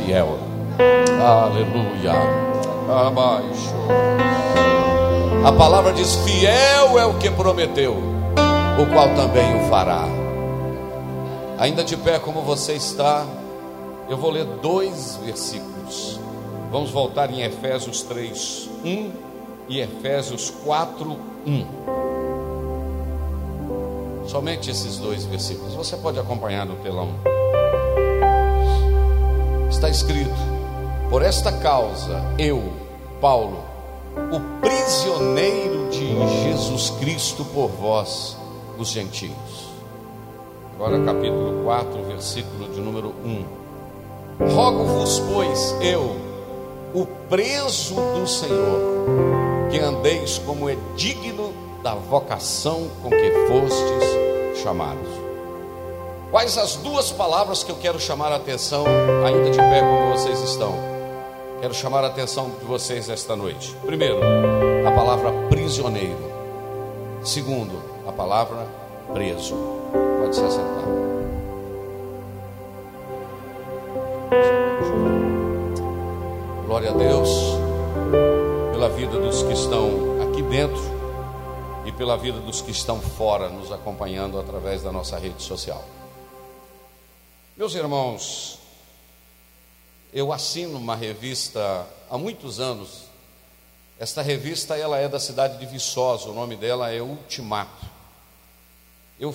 Fiel. Aleluia. Abaixo. A palavra diz: Fiel é o que prometeu, o qual também o fará. Ainda de pé como você está, eu vou ler dois versículos. Vamos voltar em Efésios 3, 1 e Efésios 4, 1. Somente esses dois versículos. Você pode acompanhar no telão está escrito: Por esta causa, eu, Paulo, o prisioneiro de Jesus Cristo por vós, os gentios. Agora, capítulo 4, versículo de número 1. Rogo-vos, pois, eu, o preso do Senhor, que andeis como é digno da vocação com que fostes chamados. Quais as duas palavras que eu quero chamar a atenção, ainda de pé como vocês estão? Quero chamar a atenção de vocês esta noite. Primeiro, a palavra prisioneiro. Segundo, a palavra preso. Pode se assentar. Glória a Deus pela vida dos que estão aqui dentro e pela vida dos que estão fora, nos acompanhando através da nossa rede social. Meus irmãos, eu assino uma revista há muitos anos. Esta revista ela é da cidade de Viçosa, o nome dela é Ultimato. Eu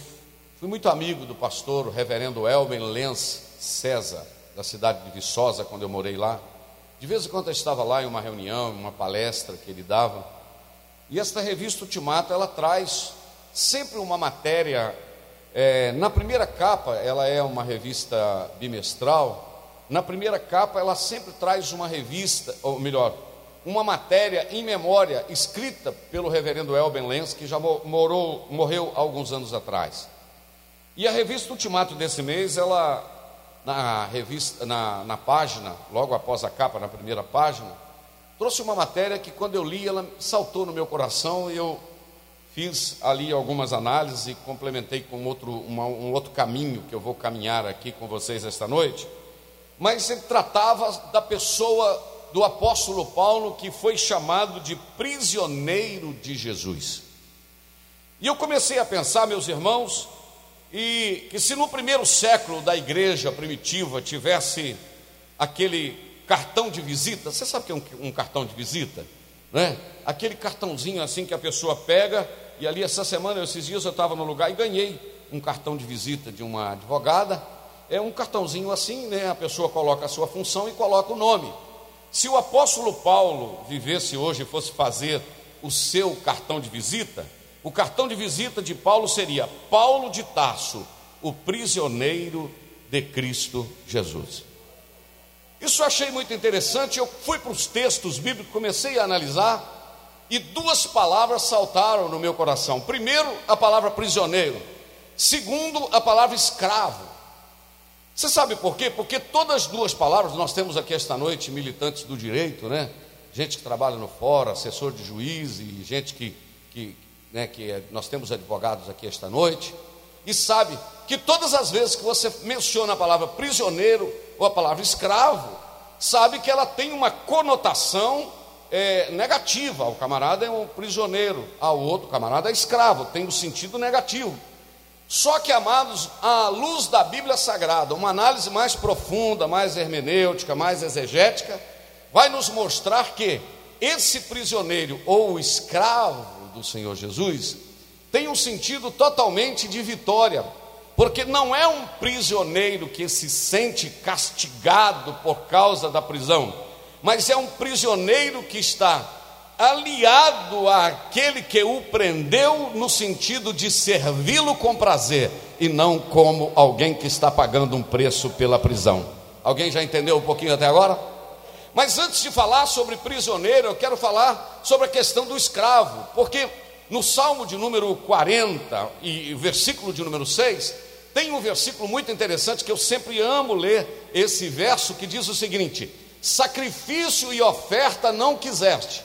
fui muito amigo do pastor, reverendo Elben Lenz César, da cidade de Viçosa, quando eu morei lá. De vez em quando eu estava lá em uma reunião, em uma palestra que ele dava. E esta revista Ultimato, ela traz sempre uma matéria é, na primeira capa, ela é uma revista bimestral. Na primeira capa, ela sempre traz uma revista, ou melhor, uma matéria em memória escrita pelo reverendo Elben Lenz, que já morou, morreu alguns anos atrás. E a revista Ultimato desse mês, ela na revista, na, na página, logo após a capa, na primeira página, trouxe uma matéria que quando eu li, ela saltou no meu coração e eu fiz ali algumas análises e complementei com outro, uma, um outro caminho que eu vou caminhar aqui com vocês esta noite. Mas ele tratava da pessoa do apóstolo Paulo que foi chamado de prisioneiro de Jesus. E eu comecei a pensar, meus irmãos, e que se no primeiro século da igreja primitiva tivesse aquele cartão de visita, você sabe o que é um, um cartão de visita? Né? Aquele cartãozinho assim que a pessoa pega, e ali essa semana, esses dias eu estava no lugar e ganhei um cartão de visita de uma advogada. É um cartãozinho assim, né? A pessoa coloca a sua função e coloca o nome. Se o apóstolo Paulo vivesse hoje e fosse fazer o seu cartão de visita, o cartão de visita de Paulo seria Paulo de Tarso, o prisioneiro de Cristo Jesus. Isso eu achei muito interessante. Eu fui para os textos bíblicos, comecei a analisar, e duas palavras saltaram no meu coração. Primeiro, a palavra prisioneiro. Segundo, a palavra escravo. Você sabe por quê? Porque todas as duas palavras, nós temos aqui esta noite militantes do direito, né? Gente que trabalha no fora, assessor de juiz e gente que, que, né, que é, nós temos advogados aqui esta noite, e sabe que todas as vezes que você menciona a palavra prisioneiro ou a palavra escravo, sabe que ela tem uma conotação é, negativa. O camarada é um prisioneiro, ao outro camarada é escravo, tem um sentido negativo. Só que, amados, à luz da Bíblia Sagrada, uma análise mais profunda, mais hermenêutica, mais exegética, vai nos mostrar que esse prisioneiro ou escravo do Senhor Jesus tem um sentido totalmente de vitória, porque não é um prisioneiro que se sente castigado por causa da prisão, mas é um prisioneiro que está aliado àquele que o prendeu no sentido de servi-lo com prazer e não como alguém que está pagando um preço pela prisão. Alguém já entendeu um pouquinho até agora? Mas antes de falar sobre prisioneiro, eu quero falar sobre a questão do escravo, porque no Salmo de número 40 e versículo de número 6, tem um versículo muito interessante que eu sempre amo ler esse verso que diz o seguinte: Sacrifício e oferta não quiseste,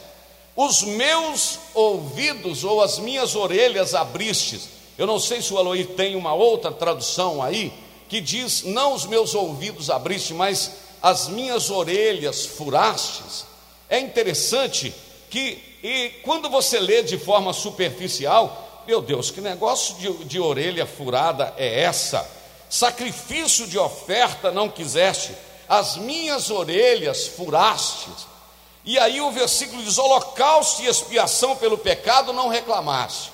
os meus ouvidos ou as minhas orelhas abristes. Eu não sei se o Aloí tem uma outra tradução aí que diz: Não os meus ouvidos abriste, mas as minhas orelhas furastes. É interessante que, e quando você lê de forma superficial, meu Deus, que negócio de, de orelha furada é essa? Sacrifício de oferta não quiseste, as minhas orelhas furastes. E aí o versículo diz: holocausto e expiação pelo pecado não reclamaste.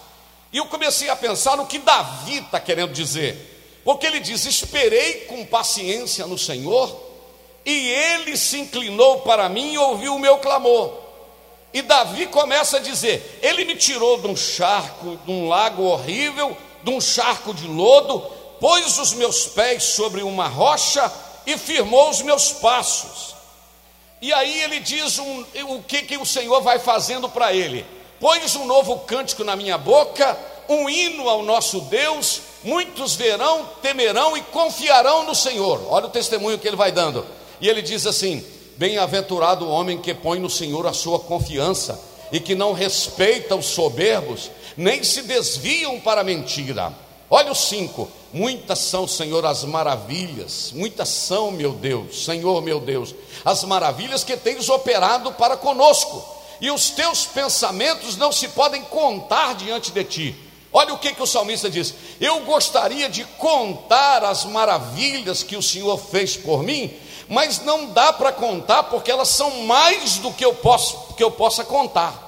E eu comecei a pensar no que Davi está querendo dizer, porque ele diz: Esperei com paciência no Senhor, e ele se inclinou para mim e ouviu o meu clamor. E Davi começa a dizer: Ele me tirou de um charco, de um lago horrível, de um charco de lodo, pôs os meus pés sobre uma rocha e firmou os meus passos. E aí ele diz um, o que, que o Senhor vai fazendo para ele: Pões um novo cântico na minha boca, um hino ao nosso Deus, muitos verão, temerão e confiarão no Senhor. Olha o testemunho que ele vai dando. E ele diz assim: Bem-aventurado o homem que põe no Senhor a sua confiança e que não respeita os soberbos, nem se desviam para a mentira. Olha os cinco: muitas são, Senhor, as maravilhas, muitas são, meu Deus, Senhor, meu Deus, as maravilhas que tens operado para conosco, e os teus pensamentos não se podem contar diante de ti. Olha o que, que o salmista diz: Eu gostaria de contar as maravilhas que o Senhor fez por mim, mas não dá para contar porque elas são mais do que eu posso que eu possa contar.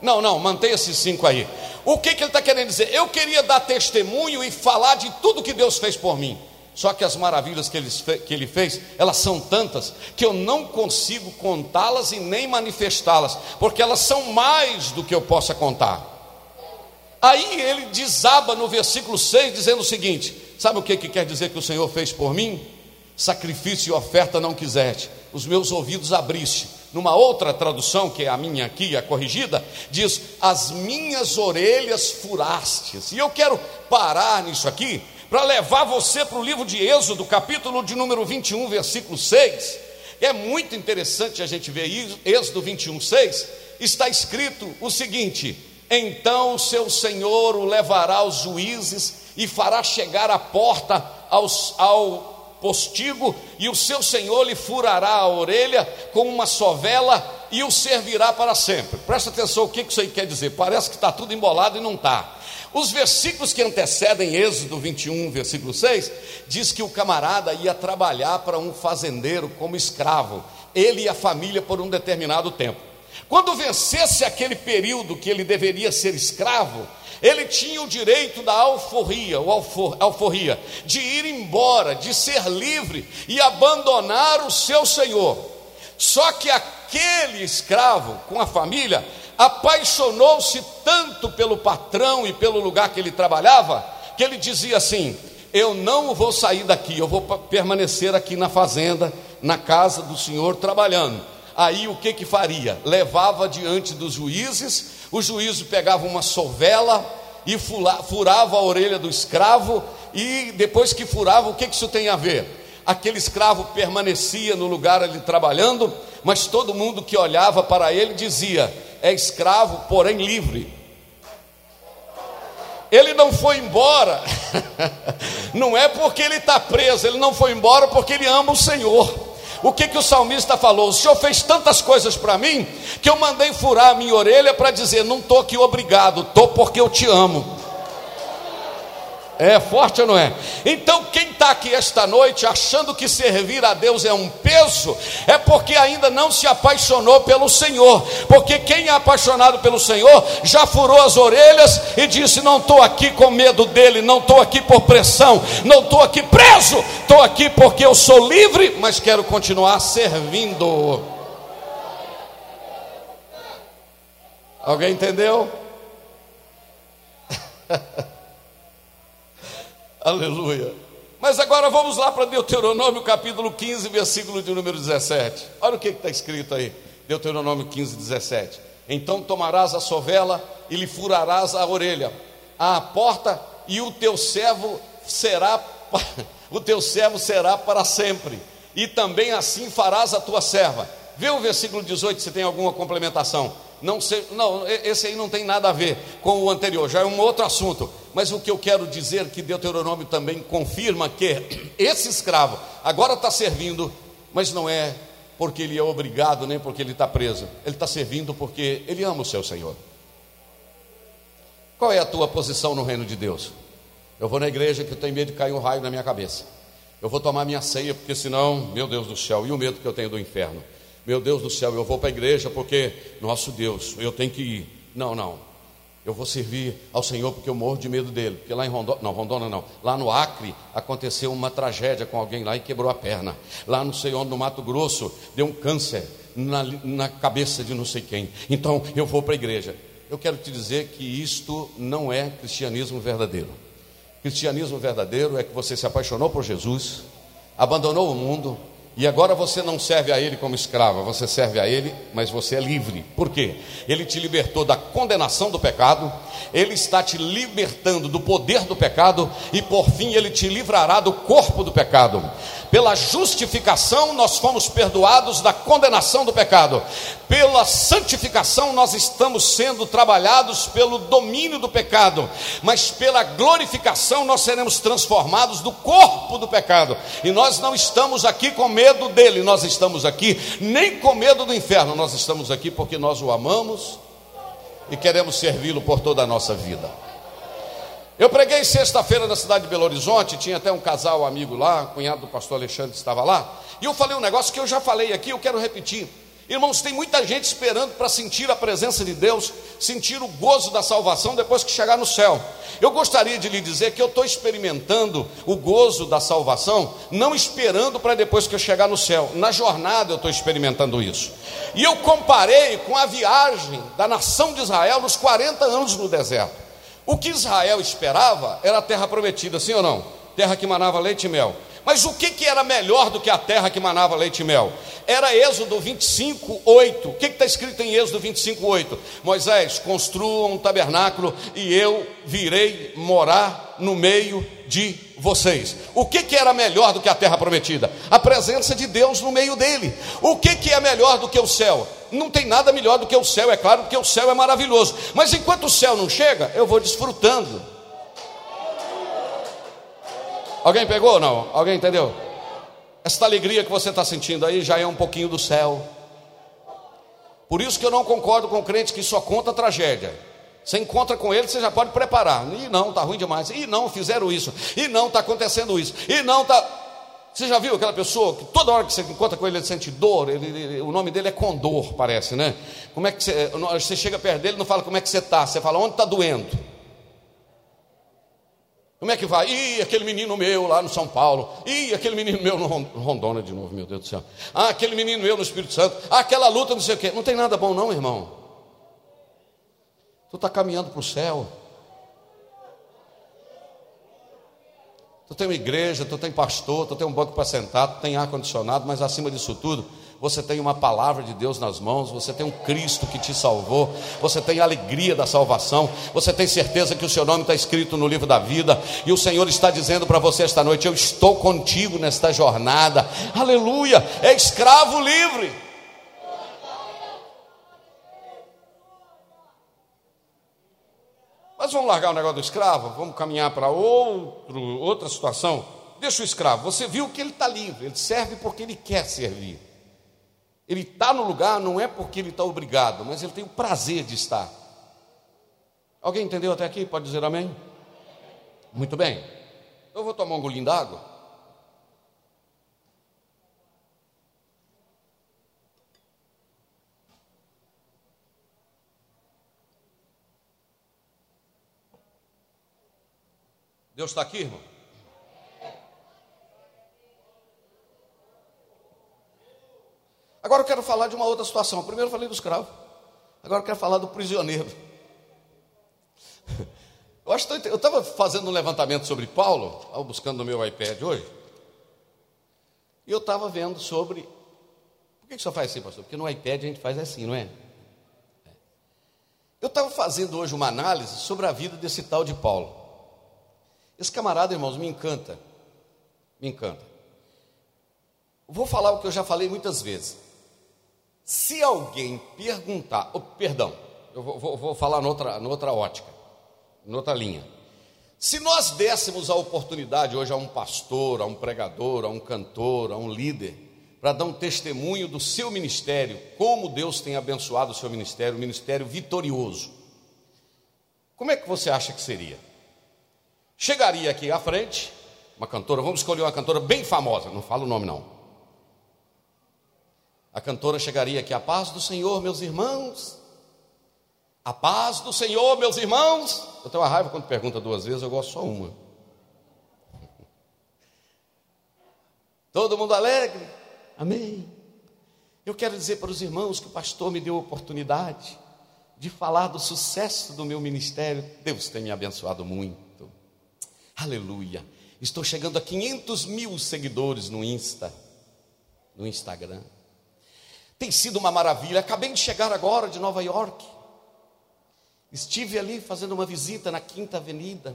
Não, não, mantenha esses cinco aí. O que, que ele está querendo dizer? Eu queria dar testemunho e falar de tudo que Deus fez por mim. Só que as maravilhas que ele, que ele fez, elas são tantas que eu não consigo contá-las e nem manifestá-las, porque elas são mais do que eu possa contar. Aí ele desaba no versículo 6, dizendo o seguinte: Sabe o que, que quer dizer que o Senhor fez por mim? sacrifício e oferta não quiseste, os meus ouvidos abriste. Numa outra tradução, que é a minha aqui, a corrigida, diz: As minhas orelhas furastes. E eu quero parar nisso aqui, para levar você para o livro de Êxodo, capítulo de número 21, versículo 6. É muito interessante a gente ver isso, Êxodo 21, 6. Está escrito o seguinte: Então seu senhor o levará aos juízes e fará chegar a porta aos, ao postigo, e o seu senhor lhe furará a orelha com uma sovela e o servirá para sempre. Presta atenção o que isso aí quer dizer. Parece que está tudo embolado e não está. Os versículos que antecedem Êxodo 21, versículo 6, diz que o camarada ia trabalhar para um fazendeiro como escravo, ele e a família por um determinado tempo. Quando vencesse aquele período que ele deveria ser escravo, ele tinha o direito da alforria, alfor, alforria, de ir embora, de ser livre e abandonar o seu senhor. Só que aquele escravo com a família apaixonou-se tanto pelo patrão e pelo lugar que ele trabalhava, que ele dizia assim: Eu não vou sair daqui, eu vou permanecer aqui na fazenda, na casa do senhor, trabalhando. Aí o que que faria? Levava diante dos juízes, o juízo pegava uma sovela e furava a orelha do escravo, e depois que furava, o que, que isso tem a ver? Aquele escravo permanecia no lugar ali trabalhando, mas todo mundo que olhava para ele dizia: é escravo, porém livre. Ele não foi embora, não é porque ele está preso, ele não foi embora porque ele ama o Senhor. O que, que o salmista falou? O Senhor fez tantas coisas para mim que eu mandei furar a minha orelha para dizer: não estou aqui obrigado, estou porque eu te amo. É forte ou não é? Então, quem está aqui esta noite achando que servir a Deus é um peso, é porque ainda não se apaixonou pelo Senhor. Porque quem é apaixonado pelo Senhor já furou as orelhas e disse: Não estou aqui com medo dele, não estou aqui por pressão, não estou aqui preso, estou aqui porque eu sou livre, mas quero continuar servindo. Alguém entendeu? Aleluia. Mas agora vamos lá para Deuteronômio capítulo 15, versículo de número 17. Olha o que está escrito aí, Deuteronômio 15, 17. Então tomarás a sovela e lhe furarás a orelha, à porta, e o teu servo será, o teu servo será para sempre, e também assim farás a tua serva. Vê o versículo 18 se tem alguma complementação. Não, sei, não, esse aí não tem nada a ver com o anterior, já é um outro assunto. Mas o que eu quero dizer é que Deuteronômio também confirma que esse escravo agora está servindo, mas não é porque ele é obrigado, nem porque ele está preso. Ele está servindo porque ele ama o seu Senhor. Qual é a tua posição no reino de Deus? Eu vou na igreja que eu tenho medo de cair um raio na minha cabeça. Eu vou tomar minha ceia, porque senão, meu Deus do céu, e o medo que eu tenho do inferno. Meu Deus do céu, eu vou para a igreja porque, nosso Deus, eu tenho que ir. Não, não. Eu vou servir ao Senhor porque eu morro de medo dele. Porque lá em Rondônia, não, Rondônia não. Lá no Acre aconteceu uma tragédia com alguém lá e quebrou a perna. Lá não sei onde, no Mato Grosso, deu um câncer na, na cabeça de não sei quem. Então eu vou para a igreja. Eu quero te dizer que isto não é cristianismo verdadeiro. Cristianismo verdadeiro é que você se apaixonou por Jesus, abandonou o mundo, e agora você não serve a Ele como escrava, você serve a Ele, mas você é livre. Por quê? Ele te libertou da condenação do pecado, Ele está te libertando do poder do pecado, e por fim Ele te livrará do corpo do pecado. Pela justificação, nós fomos perdoados da condenação do pecado. Pela santificação, nós estamos sendo trabalhados pelo domínio do pecado. Mas pela glorificação, nós seremos transformados do corpo do pecado. E nós não estamos aqui com medo dele, nós estamos aqui nem com medo do inferno. Nós estamos aqui porque nós o amamos e queremos servi-lo por toda a nossa vida. Eu preguei sexta-feira na cidade de Belo Horizonte, tinha até um casal amigo lá, cunhado do pastor Alexandre estava lá, e eu falei um negócio que eu já falei aqui, eu quero repetir. Irmãos, tem muita gente esperando para sentir a presença de Deus, sentir o gozo da salvação depois que chegar no céu. Eu gostaria de lhe dizer que eu estou experimentando o gozo da salvação, não esperando para depois que eu chegar no céu. Na jornada eu estou experimentando isso. E eu comparei com a viagem da nação de Israel nos 40 anos no deserto. O que Israel esperava era a terra prometida, sim ou não? Terra que manava leite e mel. Mas o que, que era melhor do que a terra que manava leite e mel? Era Êxodo 25, 8. O que está escrito em Êxodo 25, 8? Moisés, construa um tabernáculo e eu virei morar no meio de vocês. O que, que era melhor do que a terra prometida? A presença de Deus no meio dele. O que, que é melhor do que o céu? Não tem nada melhor do que o céu, é claro, porque o céu é maravilhoso. Mas enquanto o céu não chega, eu vou desfrutando. Alguém pegou ou não? Alguém entendeu? Esta alegria que você está sentindo aí já é um pouquinho do céu. Por isso que eu não concordo com o crente que só conta tragédia. Você encontra com ele, você já pode preparar. E não, está ruim demais. E não, fizeram isso. E não, está acontecendo isso. E não, está. Você já viu aquela pessoa que toda hora que você encontra com ele, ele sente dor? Ele, ele, o nome dele é Condor, parece, né? Como é que você, você chega perto dele não fala como é que você está, você fala onde está doendo. Como é que vai? Ih, aquele menino meu lá no São Paulo. Ih, aquele menino meu no Rondônia de novo, meu Deus do céu. Ah, aquele menino meu no Espírito Santo. Ah, aquela luta, não sei o quê. Não tem nada bom, não, irmão. Tu está caminhando para o céu. Tu tem uma igreja, tu tem pastor, tu tem um banco para sentar, tu tem ar-condicionado, mas acima disso tudo, você tem uma palavra de Deus nas mãos, você tem um Cristo que te salvou, você tem a alegria da salvação, você tem certeza que o seu nome está escrito no livro da vida, e o Senhor está dizendo para você esta noite: Eu estou contigo nesta jornada, aleluia, é escravo livre. Mas vamos largar o negócio do escravo, vamos caminhar para outra situação. Deixa o escravo, você viu que ele está livre, ele serve porque ele quer servir. Ele está no lugar não é porque ele está obrigado, mas ele tem o prazer de estar. Alguém entendeu até aqui? Pode dizer amém? Muito bem. Eu vou tomar um golinho d'água. Deus está aqui, irmão? Agora eu quero falar de uma outra situação. Primeiro eu falei do escravo. Agora eu quero falar do prisioneiro. Eu estava fazendo um levantamento sobre Paulo, buscando no meu iPad hoje. E eu estava vendo sobre. Por que, que só faz assim, pastor? Porque no iPad a gente faz assim, não é? é. Eu estava fazendo hoje uma análise sobre a vida desse tal de Paulo. Esse camarada, irmãos, me encanta. Me encanta. Vou falar o que eu já falei muitas vezes. Se alguém perguntar, oh, perdão, eu vou, vou, vou falar noutra, noutra ótica, noutra linha. Se nós dessemos a oportunidade hoje a um pastor, a um pregador, a um cantor, a um líder, para dar um testemunho do seu ministério, como Deus tem abençoado o seu ministério, um ministério vitorioso, como é que você acha que seria? chegaria aqui à frente, uma cantora, vamos escolher uma cantora bem famosa, não falo o nome não. A cantora chegaria aqui, a paz do Senhor, meus irmãos. A paz do Senhor, meus irmãos. Eu tenho uma raiva quando pergunta duas vezes, eu gosto só uma. Todo mundo alegre? Amém. Eu quero dizer para os irmãos que o pastor me deu a oportunidade de falar do sucesso do meu ministério. Deus tem me abençoado muito. Aleluia. Estou chegando a 500 mil seguidores no Insta, no Instagram. Tem sido uma maravilha. Acabei de chegar agora de Nova York. Estive ali fazendo uma visita na Quinta Avenida.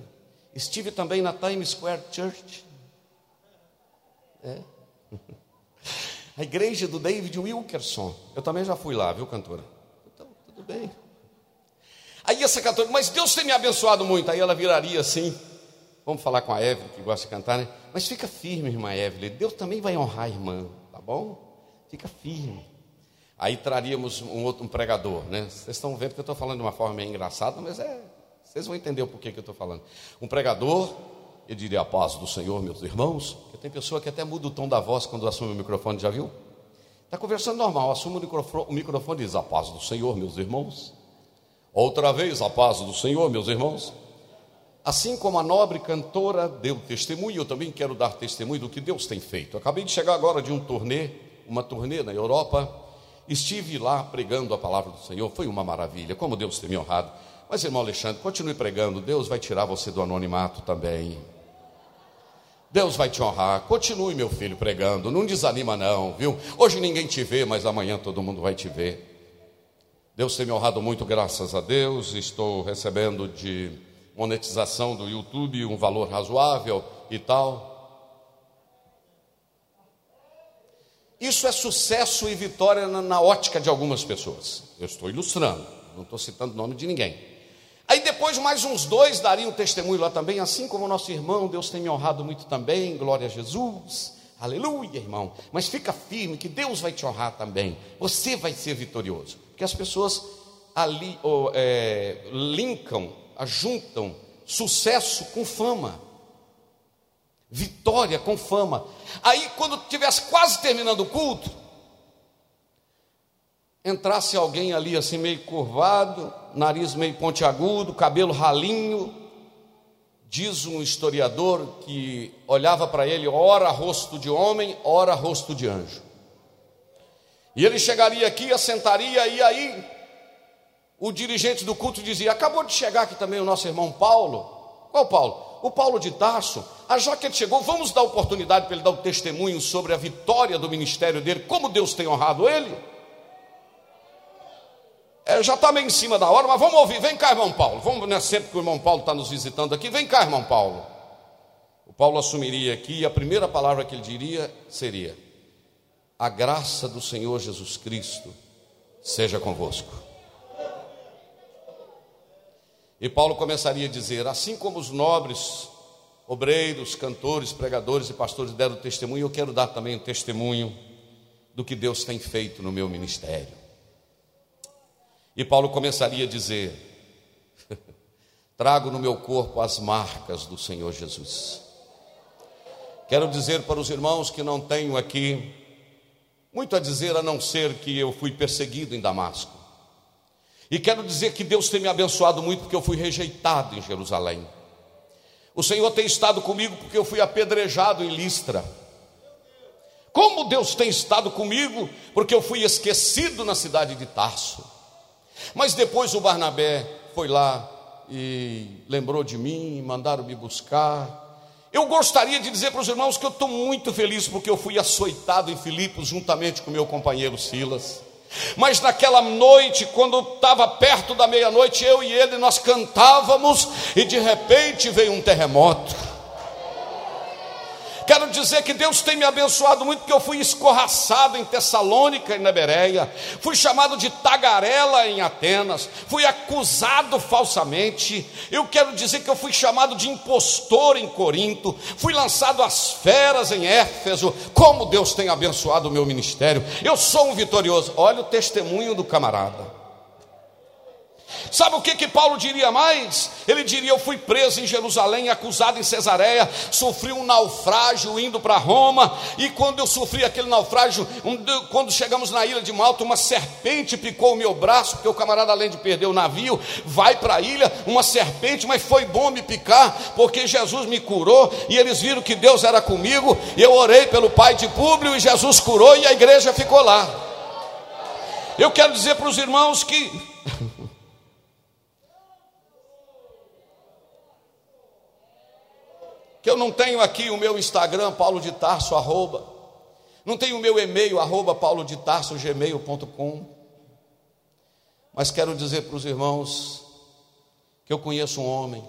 Estive também na Times Square Church. É. A igreja do David Wilkerson. Eu também já fui lá, viu, cantora? Então, tudo bem. Aí essa cantora, mas Deus tem me abençoado muito. Aí ela viraria assim. Vamos falar com a Evelyn, que gosta de cantar, né? Mas fica firme, irmã Evelyn. Deus também vai honrar a irmã, tá bom? Fica firme. Aí traríamos um outro um pregador, né? Vocês estão vendo que eu estou falando de uma forma meio engraçada, mas é. Vocês vão entender o porquê que eu estou falando. Um pregador, eu diria a paz do Senhor, meus irmãos. Porque tem pessoa que até muda o tom da voz quando assume o microfone, já viu? Está conversando normal, assume o microfone, o microfone e diz a paz do Senhor, meus irmãos. Outra vez, a paz do Senhor, meus irmãos. Assim como a nobre cantora deu testemunho, eu também quero dar testemunho do que Deus tem feito. acabei de chegar agora de um turnê, uma turnê na Europa. Estive lá pregando a palavra do Senhor, foi uma maravilha, como Deus tem me honrado. Mas, irmão Alexandre, continue pregando, Deus vai tirar você do anonimato também. Deus vai te honrar. Continue, meu filho, pregando. Não desanima, não, viu? Hoje ninguém te vê, mas amanhã todo mundo vai te ver. Deus tem me honrado muito, graças a Deus. Estou recebendo de monetização do YouTube, um valor razoável e tal. Isso é sucesso e vitória na, na ótica de algumas pessoas. Eu estou ilustrando, não estou citando o nome de ninguém. Aí depois mais uns dois dariam testemunho lá também, assim como o nosso irmão, Deus tem me honrado muito também, glória a Jesus. Aleluia, irmão. Mas fica firme que Deus vai te honrar também. Você vai ser vitorioso. Porque as pessoas ali oh, é, linkam, ajuntam sucesso com fama. Vitória com fama. Aí, quando tivesse quase terminando o culto, entrasse alguém ali assim meio curvado, nariz meio pontiagudo, cabelo ralinho, Diz um historiador que olhava para ele, ora rosto de homem, ora rosto de anjo. E ele chegaria aqui, assentaria, e aí o dirigente do culto dizia: Acabou de chegar aqui também o nosso irmão Paulo. Qual Paulo? O Paulo de Tarso. Ah, já que ele chegou, vamos dar oportunidade para ele dar o testemunho sobre a vitória do ministério dele, como Deus tem honrado ele. É, já está meio em cima da hora, mas vamos ouvir. Vem cá, irmão Paulo. Vamos, não é sempre que o irmão Paulo está nos visitando aqui. Vem cá, irmão Paulo. O Paulo assumiria aqui e a primeira palavra que ele diria seria: A graça do Senhor Jesus Cristo seja convosco. E Paulo começaria a dizer: Assim como os nobres obreiros, cantores, pregadores e pastores deram testemunho, eu quero dar também o testemunho do que Deus tem feito no meu ministério. E Paulo começaria a dizer: Trago no meu corpo as marcas do Senhor Jesus. Quero dizer para os irmãos que não tenho aqui muito a dizer a não ser que eu fui perseguido em Damasco. E quero dizer que Deus tem me abençoado muito porque eu fui rejeitado em Jerusalém. O Senhor tem estado comigo porque eu fui apedrejado em Listra. Como Deus tem estado comigo porque eu fui esquecido na cidade de Tarso. Mas depois o Barnabé foi lá e lembrou de mim, mandaram me buscar. Eu gostaria de dizer para os irmãos que eu estou muito feliz porque eu fui açoitado em Filipos juntamente com meu companheiro Silas. Mas naquela noite, quando estava perto da meia-noite, eu e ele nós cantávamos e de repente veio um terremoto. Quero dizer que Deus tem me abençoado muito, porque eu fui escorraçado em Tessalônica e na Bereia, fui chamado de tagarela em Atenas, fui acusado falsamente. Eu quero dizer que eu fui chamado de impostor em Corinto, fui lançado às feras em Éfeso. Como Deus tem abençoado o meu ministério. Eu sou um vitorioso. Olha o testemunho do camarada. Sabe o que que Paulo diria mais? Ele diria: Eu fui preso em Jerusalém, acusado em Cesareia, sofri um naufrágio indo para Roma, e quando eu sofri aquele naufrágio, um, quando chegamos na ilha de Malta, uma serpente picou o meu braço, porque o camarada, além de perder o navio, vai para a ilha, uma serpente, mas foi bom me picar, porque Jesus me curou, e eles viram que Deus era comigo, eu orei pelo pai de Públio, e Jesus curou, e a igreja ficou lá. Eu quero dizer para os irmãos que que eu não tenho aqui o meu Instagram, Paulo de Tarso, arroba, não tenho o meu e-mail, arroba paulo de tarso, gmail.com, mas quero dizer para os irmãos que eu conheço um homem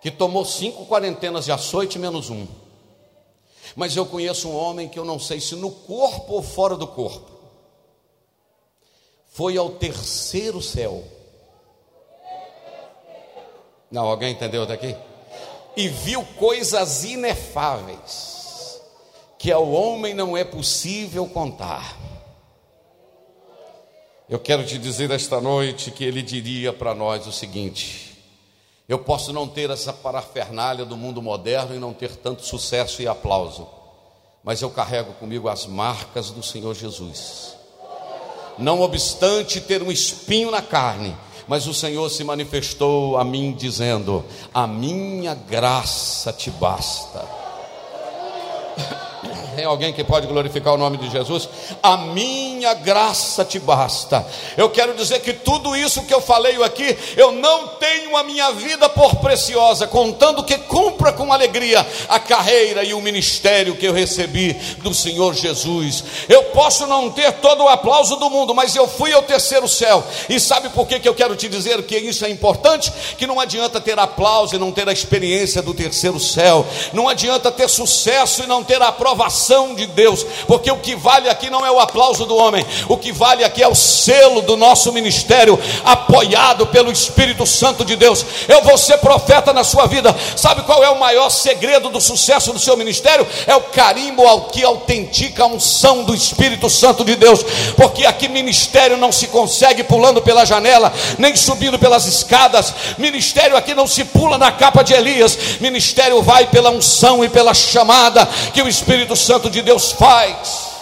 que tomou cinco quarentenas de açoite menos um, mas eu conheço um homem que eu não sei se no corpo ou fora do corpo, foi ao terceiro céu não, alguém entendeu até aqui? E viu coisas inefáveis, que ao homem não é possível contar. Eu quero te dizer esta noite que ele diria para nós o seguinte: eu posso não ter essa parafernália do mundo moderno e não ter tanto sucesso e aplauso, mas eu carrego comigo as marcas do Senhor Jesus. Não obstante ter um espinho na carne, mas o Senhor se manifestou a mim dizendo: A minha graça te basta. Tem alguém que pode glorificar o nome de Jesus? A minha graça te basta. Eu quero dizer que tudo isso que eu falei aqui, eu não tenho a minha vida por preciosa, contando que cumpra com alegria a carreira e o ministério que eu recebi do Senhor Jesus. Eu posso não ter todo o aplauso do mundo, mas eu fui ao terceiro céu. E sabe por que, que eu quero te dizer que isso é importante? Que não adianta ter aplauso e não ter a experiência do terceiro céu. Não adianta ter sucesso e não ter a aprovação de Deus, porque o que vale aqui não é o aplauso do homem, o que vale aqui é o selo do nosso ministério, apoiado pelo Espírito Santo de Deus. Eu vou ser profeta na sua vida. Sabe qual é o maior segredo do sucesso do seu ministério? É o carimbo ao que autentica a unção do Espírito Santo de Deus, porque aqui ministério não se consegue pulando pela janela, nem subindo pelas escadas. Ministério aqui não se pula na capa de Elias. Ministério vai pela unção e pela chamada que o Espírito Santo de Deus faz.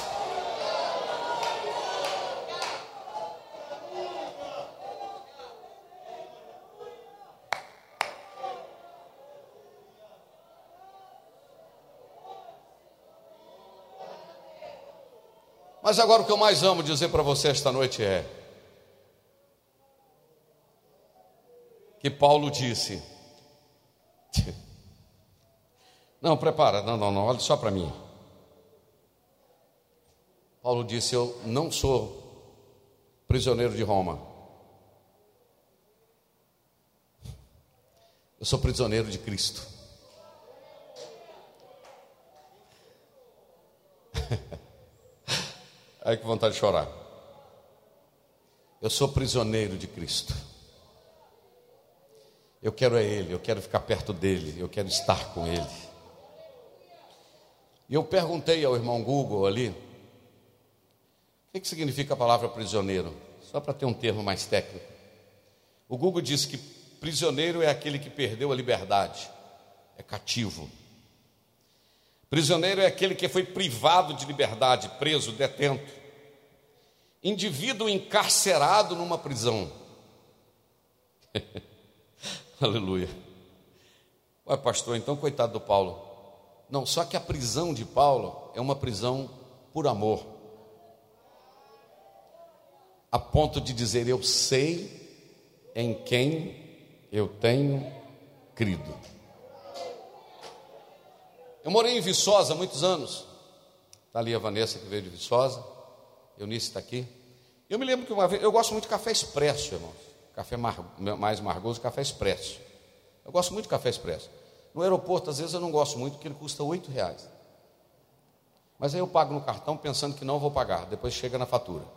Mas agora o que eu mais amo dizer para você esta noite é que Paulo disse: Não, prepara, não, não, não, olha só para mim. Paulo disse: Eu não sou prisioneiro de Roma. Eu sou prisioneiro de Cristo. Aí que vontade de chorar. Eu sou prisioneiro de Cristo. Eu quero é Ele, eu quero ficar perto dele, eu quero estar com Ele. E eu perguntei ao irmão Google ali, o que, significa a palavra prisioneiro? Só para ter um termo mais técnico. O Google disse que prisioneiro é aquele que perdeu a liberdade, é cativo. Prisioneiro é aquele que foi privado de liberdade, preso, detento. Indivíduo encarcerado numa prisão. Aleluia. Ué, pastor, então coitado do Paulo. Não, só que a prisão de Paulo é uma prisão por amor. A ponto de dizer: Eu sei em quem eu tenho crido. Eu morei em Viçosa há muitos anos. Está ali a Vanessa que veio de Viçosa. Eunice está aqui. Eu me lembro que uma vez. Eu gosto muito de café expresso, irmãos. Café mar, mais margoso, café expresso. Eu gosto muito de café expresso. No aeroporto, às vezes, eu não gosto muito, porque ele custa oito reais. Mas aí eu pago no cartão pensando que não vou pagar. Depois chega na fatura.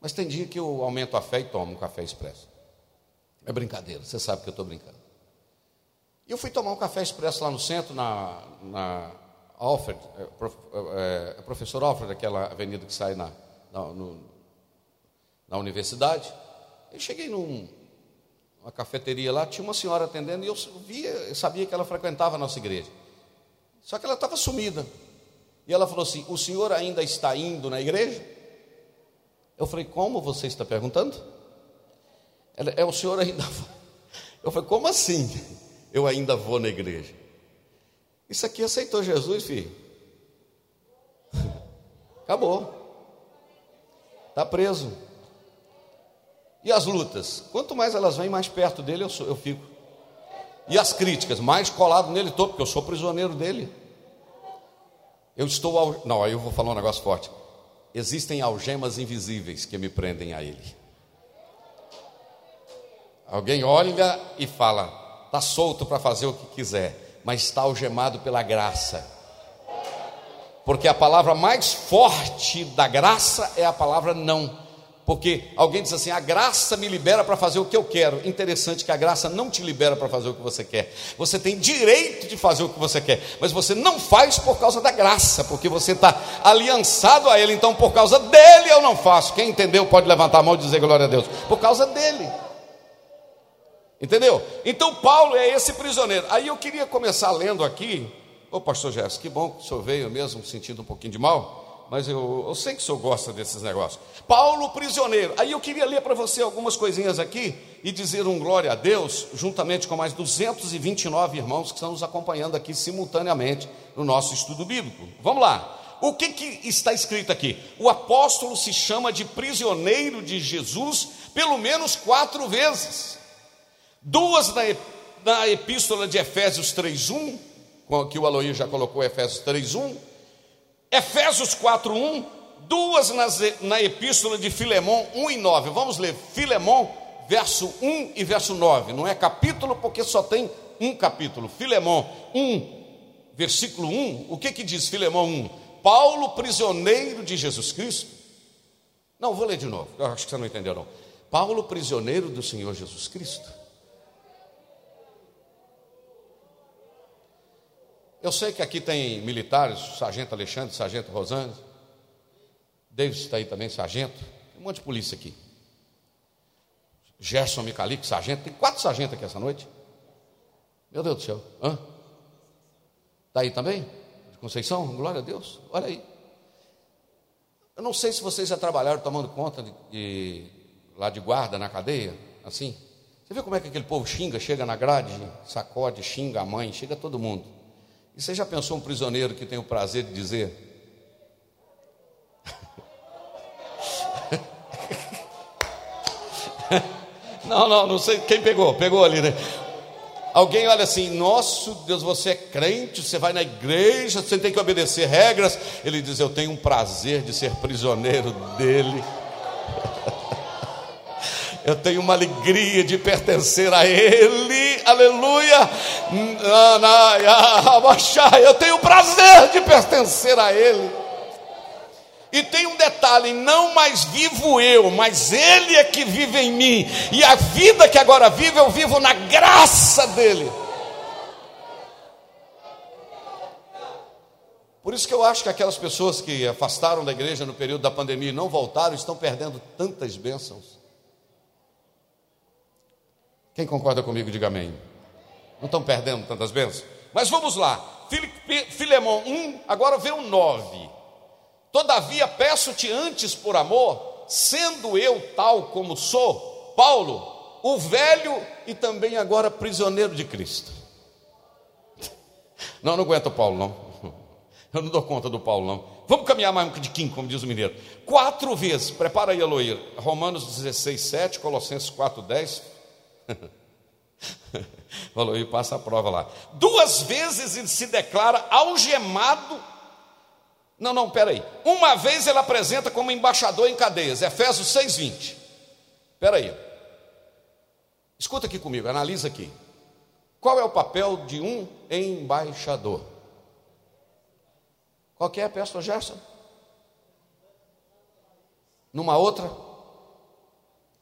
Mas tem dia que eu aumento a fé e tomo um café expresso. É brincadeira, você sabe que eu estou brincando. E eu fui tomar um café expresso lá no centro, na, na Alfred, é, é, é, professor Alfred, aquela avenida que sai na, na, no, na universidade. Eu cheguei numa cafeteria lá, tinha uma senhora atendendo e eu via, eu sabia que ela frequentava a nossa igreja. Só que ela estava sumida. E ela falou assim: O senhor ainda está indo na igreja? Eu falei: Como você está perguntando? Ela, é o senhor ainda. Eu falei: Como assim? eu ainda vou na igreja. Isso aqui aceitou Jesus, filho. Acabou. Está preso. E as lutas? Quanto mais elas vêm, mais perto dele eu, sou, eu fico. E as críticas? Mais colado nele todo, porque eu sou prisioneiro dele. Eu estou. Al... Não, aí eu vou falar um negócio forte. Existem algemas invisíveis que me prendem a ele. Alguém olha e fala: está solto para fazer o que quiser, mas está algemado pela graça. Porque a palavra mais forte da graça é a palavra não. Porque alguém diz assim: a graça me libera para fazer o que eu quero. Interessante que a graça não te libera para fazer o que você quer. Você tem direito de fazer o que você quer, mas você não faz por causa da graça, porque você está aliançado a Ele. Então, por causa dele eu não faço. Quem entendeu pode levantar a mão e dizer glória a Deus. Por causa dele. Entendeu? Então Paulo é esse prisioneiro. Aí eu queria começar lendo aqui. Ô pastor Jéssica, que bom que o senhor veio mesmo sentindo um pouquinho de mal. Mas eu, eu sei que o senhor gosta desses negócios. Paulo prisioneiro. Aí eu queria ler para você algumas coisinhas aqui e dizer um glória a Deus, juntamente com mais 229 irmãos que estão nos acompanhando aqui simultaneamente no nosso estudo bíblico. Vamos lá. O que, que está escrito aqui? O apóstolo se chama de prisioneiro de Jesus pelo menos quatro vezes. Duas na, na epístola de Efésios 3:1, que o Aloí já colocou Efésios 3:1, Efésios 4:1, duas nas, na epístola de Filemão 1 e 9. Vamos ler Filemão, verso 1 e verso 9. Não é capítulo porque só tem um capítulo. Filemão 1, versículo 1. O que que diz Filemão 1? Paulo, prisioneiro de Jesus Cristo. Não, vou ler de novo, eu acho que você não entendeu, não. Paulo, prisioneiro do Senhor Jesus Cristo. Eu sei que aqui tem militares, sargento Alexandre, sargento Rosane, Davis está aí também, sargento, tem um monte de polícia aqui. Gerson Micalic, sargento, tem quatro sargentos aqui essa noite. Meu Deus do céu, hã? Está aí também? Conceição, glória a Deus, olha aí. Eu não sei se vocês já trabalharam tomando conta de, de, lá de guarda na cadeia, assim. Você vê como é que aquele povo xinga, chega na grade, sacode, xinga a mãe, chega todo mundo. E você já pensou um prisioneiro que tem o prazer de dizer? não, não, não sei quem pegou, pegou ali, né? Alguém olha assim, nosso Deus, você é crente, você vai na igreja, você tem que obedecer regras. Ele diz: Eu tenho um prazer de ser prisioneiro dele. Eu tenho uma alegria de pertencer a Ele, aleluia. Eu tenho prazer de pertencer a Ele. E tem um detalhe: não mais vivo eu, mas Ele é que vive em mim. E a vida que agora vivo, eu vivo na graça dEle. Por isso que eu acho que aquelas pessoas que afastaram da igreja no período da pandemia e não voltaram, estão perdendo tantas bênçãos. Quem concorda comigo, diga amém. Não estão perdendo tantas bênçãos? Mas vamos lá. Filemão 1, agora vê o 9. Todavia peço-te antes por amor, sendo eu tal como sou, Paulo, o velho e também agora prisioneiro de Cristo. Não, não aguento Paulo, não. Eu não dou conta do Paulo, não. Vamos caminhar mais um quim, como diz o mineiro. Quatro vezes, prepara aí, Aloir. Romanos 16, 7, Colossenses 4, 10. Aloir passa a prova lá. Duas vezes ele se declara algemado não, não, peraí. Uma vez ele apresenta como embaixador em cadeias, Efésios 6,20. Peraí. Escuta aqui comigo, analisa aqui. Qual é o papel de um embaixador? Qual que é, pastor Gerson? Numa outra?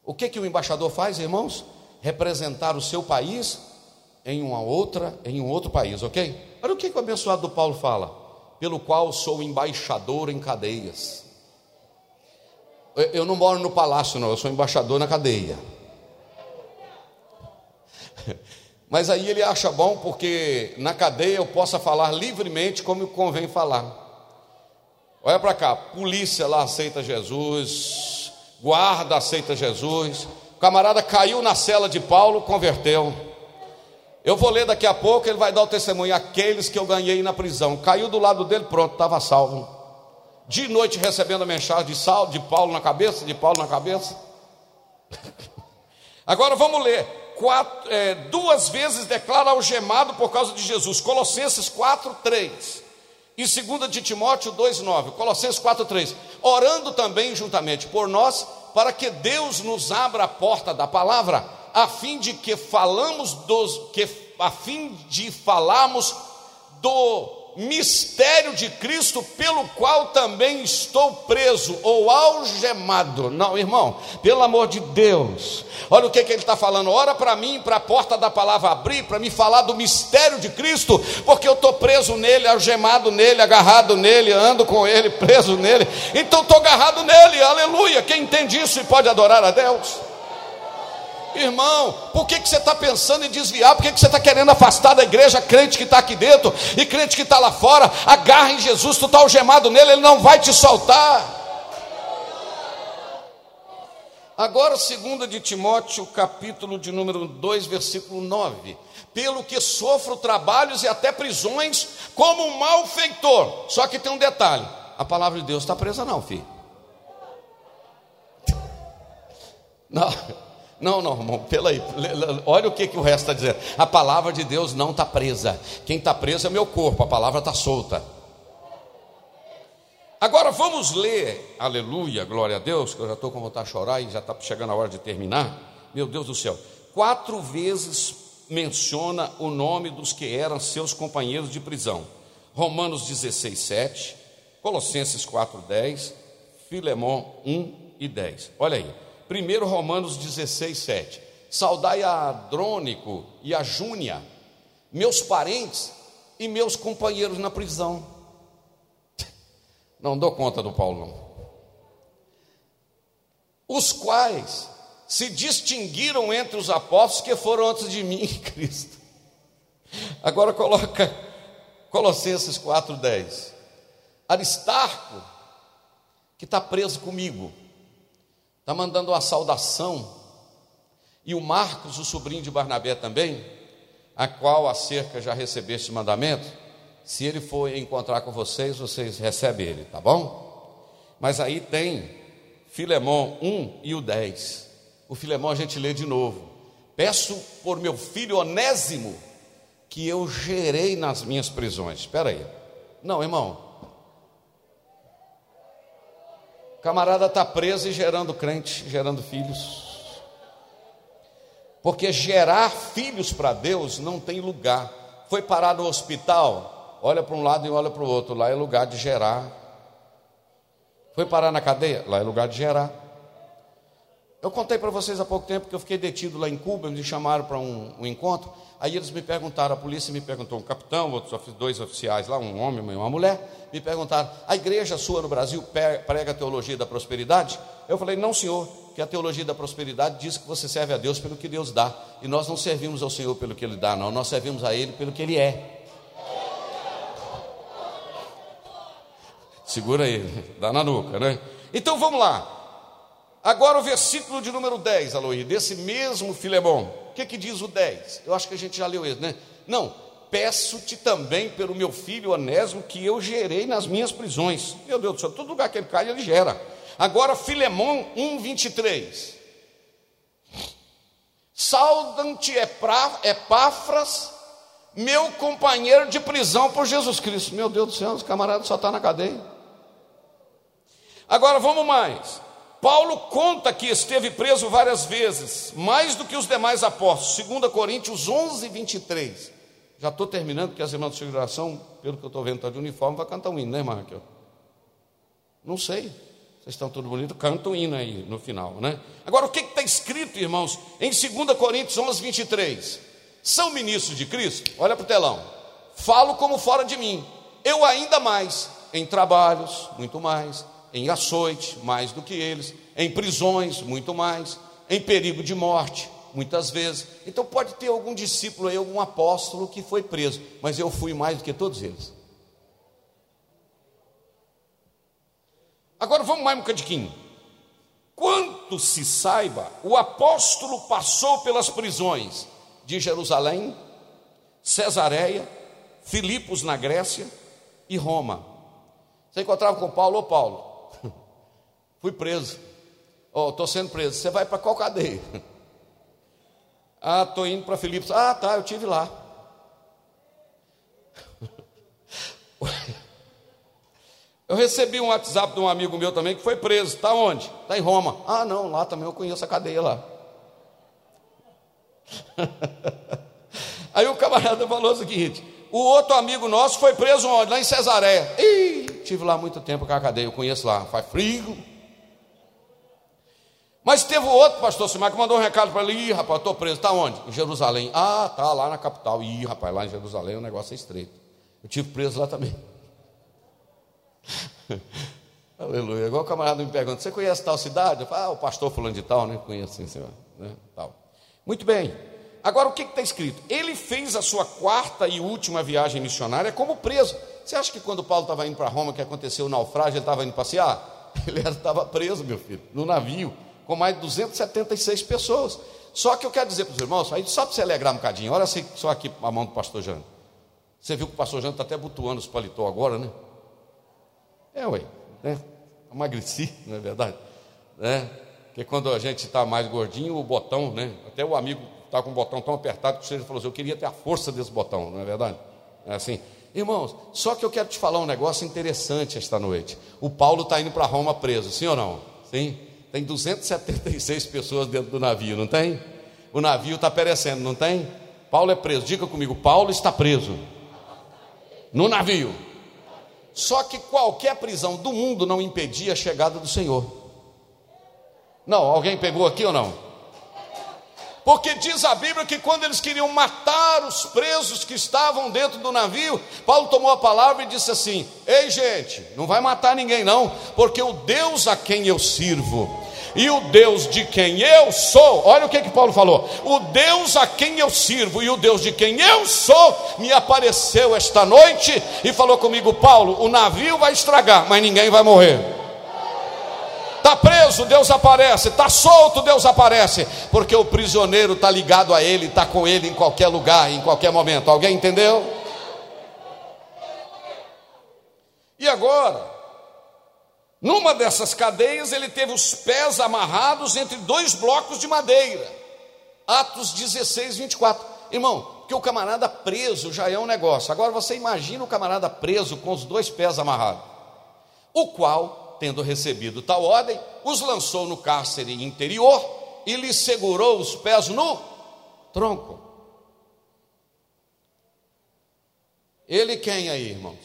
O que que o embaixador faz, irmãos? Representar o seu país em uma outra, em um outro país, ok? Olha o que, que o abençoado do Paulo fala pelo qual sou embaixador em cadeias. Eu não moro no palácio, não, eu sou embaixador na cadeia. Mas aí ele acha bom porque na cadeia eu possa falar livremente como convém falar. Olha para cá, polícia lá aceita Jesus, guarda aceita Jesus. O camarada caiu na cela de Paulo, converteu. Eu vou ler daqui a pouco, ele vai dar o testemunho. Aqueles que eu ganhei na prisão. Caiu do lado dele, pronto, estava salvo. De noite recebendo a mensagem de Saulo, de Paulo na cabeça, de Paulo na cabeça. Agora vamos ler. Quatro, é, duas vezes declara algemado por causa de Jesus. Colossenses 4, 3. E 2 de Timóteo 2, 9. Colossenses 4, 3. Orando também juntamente por nós, para que Deus nos abra a porta da palavra a fim de que falamos dos que a fim de falarmos do mistério de Cristo, pelo qual também estou preso ou algemado. Não, irmão, pelo amor de Deus, olha o que, que ele está falando. Ora para mim, para a porta da palavra abrir, para me falar do mistério de Cristo, porque eu estou preso nele, algemado nele, agarrado nele, ando com ele, preso nele. Então estou agarrado nele, aleluia. Quem entende isso e pode adorar a Deus? Irmão, por que, que você está pensando em desviar? Por que, que você está querendo afastar da igreja crente que está aqui dentro e crente que está lá fora? Agarra em Jesus, tu está algemado nele, ele não vai te soltar. Agora, segunda de Timóteo, capítulo de número 2, versículo 9. Pelo que sofro trabalhos e até prisões como um malfeitor. Só que tem um detalhe: a palavra de Deus está presa, não, filho. Não, não, não, irmão, pela aí, olha o que, que o resto está dizendo. A palavra de Deus não está presa. Quem está preso é meu corpo, a palavra está solta. Agora vamos ler, aleluia, glória a Deus, que eu já estou com vontade de chorar e já está chegando a hora de terminar. Meu Deus do céu, quatro vezes menciona o nome dos que eram seus companheiros de prisão: Romanos 16, 7, Colossenses 4, 10, Filemão 1 e 10. Olha aí, primeiro Romanos 16, 7. Saudai a Adrônico e a Júnia, meus parentes e meus companheiros na prisão não dou conta do Paulo, não. Os quais se distinguiram entre os apóstolos que foram antes de mim em Cristo. Agora coloca Colossenses 4,10. Aristarco, que está preso comigo, está mandando uma saudação, e o Marcos, o sobrinho de Barnabé também, a qual acerca já recebeste mandamento, se ele for encontrar com vocês, vocês recebem ele, tá bom? Mas aí tem Filemão 1 e o 10. O Filemão a gente lê de novo. Peço por meu filho Onésimo que eu gerei nas minhas prisões. Espera aí. Não, irmão. O camarada está preso e gerando crente, gerando filhos. Porque gerar filhos para Deus não tem lugar. Foi parar no hospital, olha para um lado e olha para o outro. Lá é lugar de gerar. Foi parar na cadeia? Lá é lugar de gerar. Eu contei para vocês há pouco tempo que eu fiquei detido lá em Cuba, me chamaram para um, um, encontro. Aí eles me perguntaram, a polícia me perguntou, um capitão, outros dois oficiais lá, um homem e uma mulher, me perguntaram: a igreja sua no Brasil prega a teologia da prosperidade? Eu falei: não, senhor, que a teologia da prosperidade diz que você serve a Deus pelo que Deus dá. E nós não servimos ao Senhor pelo que Ele dá, não, nós servimos a Ele pelo que Ele é. Segura aí, dá na nuca, né? Então vamos lá. Agora o versículo de número 10, Aloí, desse mesmo Filemão. O que, que diz o 10? Eu acho que a gente já leu ele, né? Não, peço-te também pelo meu filho Onésimo que eu gerei nas minhas prisões. Meu Deus do céu, todo lugar que ele cai, ele gera. Agora, Filemão 1, 23. Saudam-te Epáfras, meu companheiro de prisão por Jesus Cristo. Meu Deus do céu, os camaradas só estão tá na cadeia. Agora vamos mais. Paulo conta que esteve preso várias vezes, mais do que os demais apóstolos. 2 Coríntios 11, 23. Já estou terminando, porque as irmãs de geração, pelo que eu estou vendo, está de uniforme, vai cantar um hino, né, irmã Não sei. Vocês estão tudo bonito, canta um hino aí no final, né? Agora, o que está escrito, irmãos, em 2 Coríntios 11, 23? São ministros de Cristo? Olha para o telão. Falo como fora de mim. Eu ainda mais, em trabalhos, muito mais em açoite, mais do que eles, em prisões, muito mais, em perigo de morte, muitas vezes. Então pode ter algum discípulo aí, algum apóstolo que foi preso, mas eu fui mais do que todos eles. Agora vamos mais um bocadinho. Quanto se saiba, o apóstolo passou pelas prisões de Jerusalém, Cesareia, Filipos na Grécia e Roma. Você encontrava com Paulo, ô Paulo, Fui preso. Oh, estou sendo preso. Você vai para qual cadeia? Ah, estou indo para Filipos. Ah, tá, eu tive lá. Eu recebi um WhatsApp de um amigo meu também que foi preso. Está onde? Está em Roma. Ah, não, lá também eu conheço a cadeia lá. Aí o camarada falou o seguinte: o outro amigo nosso foi preso onde? Lá em Cesareia. Ih, tive lá muito tempo com a cadeia, eu conheço lá. Faz frio. Mas teve outro pastor Simar que mandou um recado para ele: Ih, rapaz, estou preso, está onde? Em Jerusalém. Ah, tá lá na capital. Ih, rapaz, lá em Jerusalém o negócio é estreito. Eu tive preso lá também. Aleluia. Igual o camarada me pergunta: Você conhece tal cidade? Eu falo, ah, o pastor fulano de tal, né? Conheço sim, senhor. Né? Tal. Muito bem. Agora o que está escrito? Ele fez a sua quarta e última viagem missionária como preso. Você acha que quando Paulo estava indo para Roma, que aconteceu o naufrágio, ele estava indo passear? Ele estava preso, meu filho, no navio, com mais de 276 pessoas. Só que eu quero dizer para os irmãos, aí só para você alegrar um bocadinho, olha assim, só aqui a mão do pastor Jânio. Você viu que o pastor Jânio está até butuando os paletó agora, né? É, ué, né? Emagreci, não é verdade? É, porque quando a gente está mais gordinho, o botão, né? Até o amigo está com o botão tão apertado que você falou assim, eu queria ter a força desse botão, não é verdade? É assim. Irmãos, só que eu quero te falar um negócio interessante esta noite. O Paulo está indo para Roma preso, sim ou não? Sim. Tem 276 pessoas dentro do navio, não tem? O navio está perecendo, não tem? Paulo é preso. Diga comigo, Paulo está preso. No navio. Só que qualquer prisão do mundo não impedia a chegada do Senhor. Não, alguém pegou aqui ou não? Porque diz a Bíblia que quando eles queriam matar os presos que estavam dentro do navio, Paulo tomou a palavra e disse assim: Ei, gente, não vai matar ninguém, não, porque o Deus a quem eu sirvo e o Deus de quem eu sou, olha o que, que Paulo falou: o Deus a quem eu sirvo e o Deus de quem eu sou me apareceu esta noite e falou comigo: Paulo, o navio vai estragar, mas ninguém vai morrer. Está preso, Deus aparece. Está solto, Deus aparece. Porque o prisioneiro está ligado a Ele, está com Ele em qualquer lugar, em qualquer momento. Alguém entendeu? E agora, numa dessas cadeias, ele teve os pés amarrados entre dois blocos de madeira. Atos 16, 24. Irmão, que o camarada preso já é um negócio. Agora você imagina o camarada preso com os dois pés amarrados. O qual tendo recebido tal ordem, os lançou no cárcere interior e lhes segurou os pés no tronco. Ele quem aí, irmãos?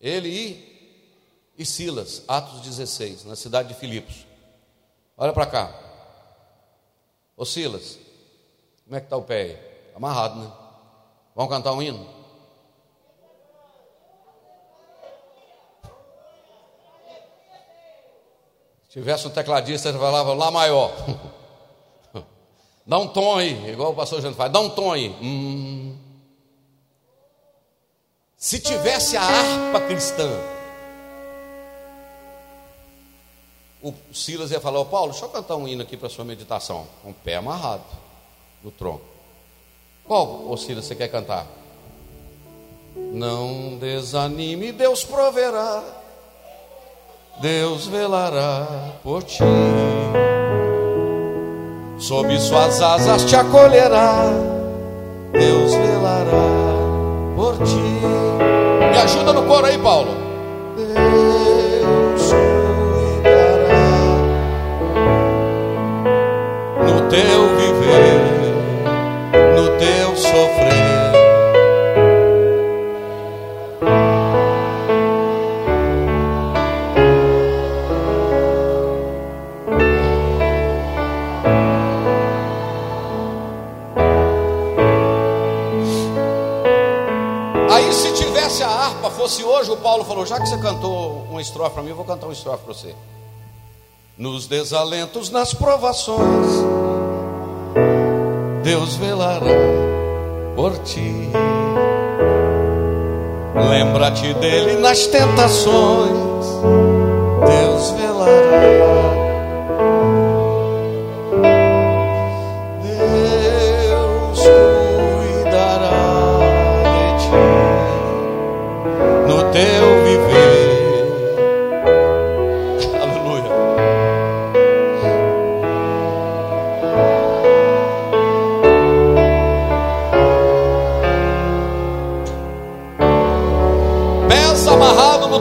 Ele e, e Silas, Atos 16, na cidade de Filipos. Olha para cá. Ô Silas, como é que está o pé aí? Amarrado, né? Vamos cantar um hino? Tivesse um tecladista, ele falava Lá maior. dá um tom aí, igual o pastor Jânio faz, dá um tom aí. Hum. Se tivesse a harpa cristã, o Silas ia falar: Ô Paulo, deixa eu cantar um hino aqui para sua meditação. Com o pé amarrado no tronco. Qual, ô Silas, você quer cantar? Não desanime, Deus proverá Deus velará por ti. Sob suas asas te acolherá. Deus velará por ti. Me ajuda no coro aí, Paulo. Deus cuidará no teu fosse hoje, o Paulo falou: já que você cantou uma estrofe para mim, eu vou cantar uma estrofe para você. Nos desalentos, nas provações, Deus velará por ti. Lembra-te dele nas tentações, Deus velará.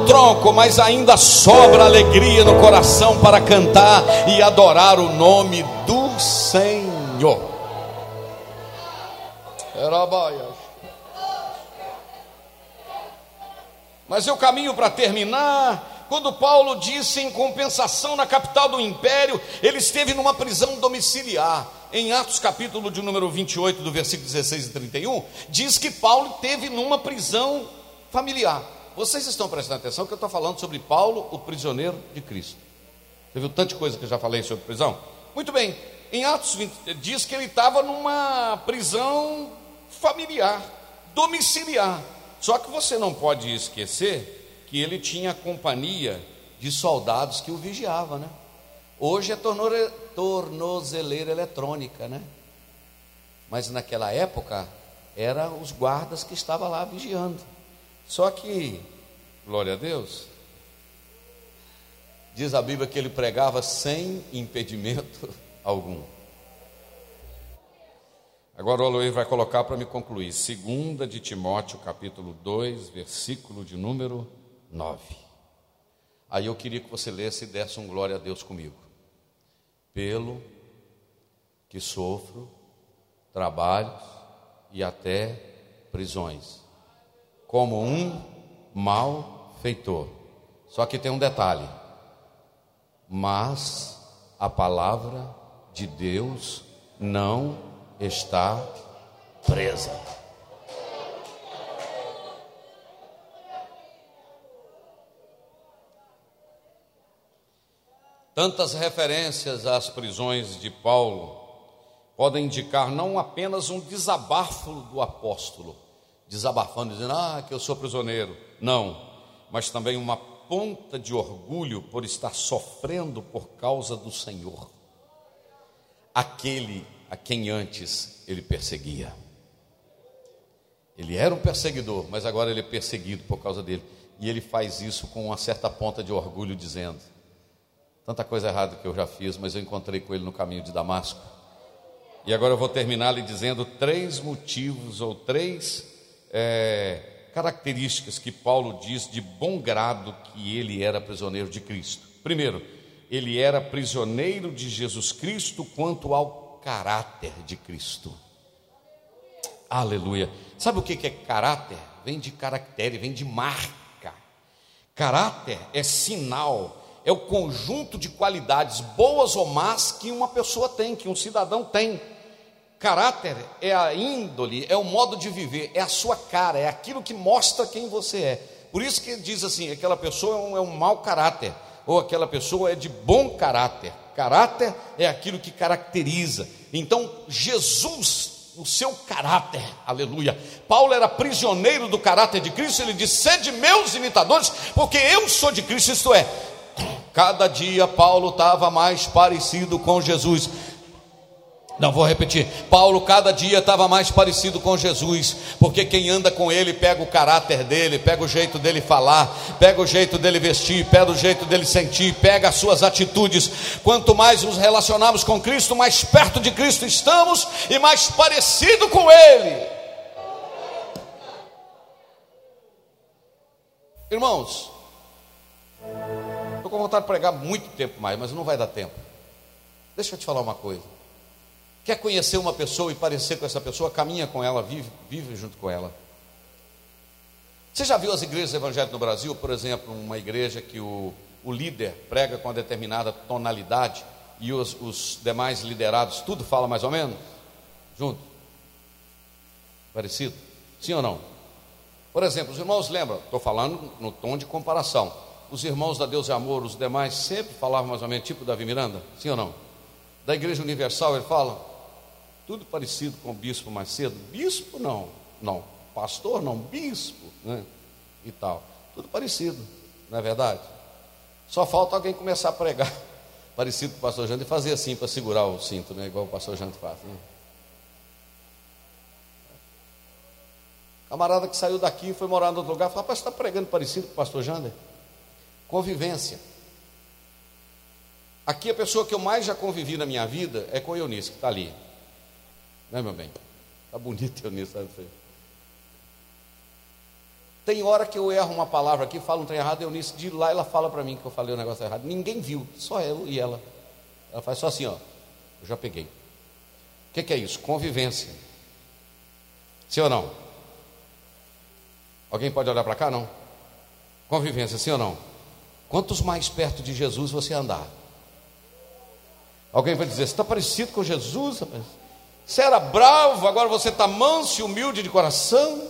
Tronco, mas ainda sobra alegria no coração para cantar e adorar o nome do Senhor. Mas eu caminho para terminar. Quando Paulo disse em compensação na capital do império, ele esteve numa prisão domiciliar. Em Atos capítulo de número 28, do versículo 16 e 31, diz que Paulo teve numa prisão familiar. Vocês estão prestando atenção que eu estou falando sobre Paulo, o prisioneiro de Cristo. Você viu tanta coisa que eu já falei sobre prisão? Muito bem. em Atos 20, diz que ele estava numa prisão familiar, domiciliar. Só que você não pode esquecer que ele tinha companhia de soldados que o vigiavam, né? Hoje é tornozeleira eletrônica, né? Mas naquela época eram os guardas que estavam lá vigiando. Só que, glória a Deus, diz a Bíblia que ele pregava sem impedimento algum. Agora o Aloy vai colocar para me concluir. Segunda de Timóteo, capítulo 2, versículo de número 9. Aí eu queria que você lesse e desse um glória a Deus comigo. Pelo que sofro trabalhos e até prisões, como um malfeitor. Só que tem um detalhe: mas a palavra de Deus não está presa. Tantas referências às prisões de Paulo podem indicar não apenas um desabafo do apóstolo, desabafando, dizendo, ah, que eu sou prisioneiro. Não, mas também uma ponta de orgulho por estar sofrendo por causa do Senhor. Aquele a quem antes ele perseguia. Ele era um perseguidor, mas agora ele é perseguido por causa dele. E ele faz isso com uma certa ponta de orgulho, dizendo: Tanta coisa errada que eu já fiz, mas eu encontrei com ele no caminho de Damasco. E agora eu vou terminar lhe dizendo três motivos ou três é, características que Paulo diz de bom grado que ele era prisioneiro de Cristo. Primeiro, ele era prisioneiro de Jesus Cristo quanto ao caráter de Cristo. Aleluia. Sabe o que é caráter? Vem de caractere, vem de marca. Caráter é sinal, é o conjunto de qualidades boas ou más que uma pessoa tem, que um cidadão tem. Caráter é a índole, é o modo de viver, é a sua cara, é aquilo que mostra quem você é. Por isso que diz assim: aquela pessoa é um, é um mau caráter, ou aquela pessoa é de bom caráter. Caráter é aquilo que caracteriza. Então, Jesus, o seu caráter, aleluia. Paulo era prisioneiro do caráter de Cristo, ele disse: sede meus imitadores, porque eu sou de Cristo, isto é. Cada dia Paulo estava mais parecido com Jesus. Não vou repetir. Paulo cada dia estava mais parecido com Jesus, porque quem anda com ele pega o caráter dele, pega o jeito dele falar, pega o jeito dele vestir, pega o jeito dele sentir, pega as suas atitudes. Quanto mais nos relacionamos com Cristo, mais perto de Cristo estamos e mais parecido com ele. Irmãos, estou com vontade de pregar muito tempo mais, mas não vai dar tempo. Deixa eu te falar uma coisa. Quer conhecer uma pessoa e parecer com essa pessoa? Caminha com ela, vive, vive junto com ela. Você já viu as igrejas evangélicas no Brasil? Por exemplo, uma igreja que o, o líder prega com uma determinada tonalidade e os, os demais liderados, tudo fala mais ou menos? Junto? Parecido? Sim ou não? Por exemplo, os irmãos lembram, estou falando no tom de comparação. Os irmãos da Deus e Amor, os demais sempre falavam mais ou menos, tipo Davi Miranda? Sim ou não? Da Igreja Universal, ele fala, tudo parecido com o bispo mais cedo. Bispo não, não. Pastor não, bispo, né? E tal. Tudo parecido, não é verdade? Só falta alguém começar a pregar parecido com o pastor Jante e fazer assim para segurar o cinto, né? Igual o pastor Jante faz. Né? Camarada que saiu daqui e foi morar em outro lugar, fala, rapaz, você está pregando parecido com o pastor Jander? Convivência. Aqui a pessoa que eu mais já convivi na minha vida é com o Eunice, que está ali. Né, meu bem? Tá bonito eu nisso, sabe? Tem hora que eu erro uma palavra aqui, falo um trem errado, eu nisso, de lá ela fala para mim que eu falei o um negócio errado. Ninguém viu, só eu e ela. Ela faz só assim, ó. Eu já peguei. O que, que é isso? Convivência. Sim ou não? Alguém pode olhar para cá? Não? Convivência, sim ou não? Quantos mais perto de Jesus você andar? Alguém vai dizer, você está parecido com Jesus, rapaz? Você era bravo, agora você está manso e humilde de coração.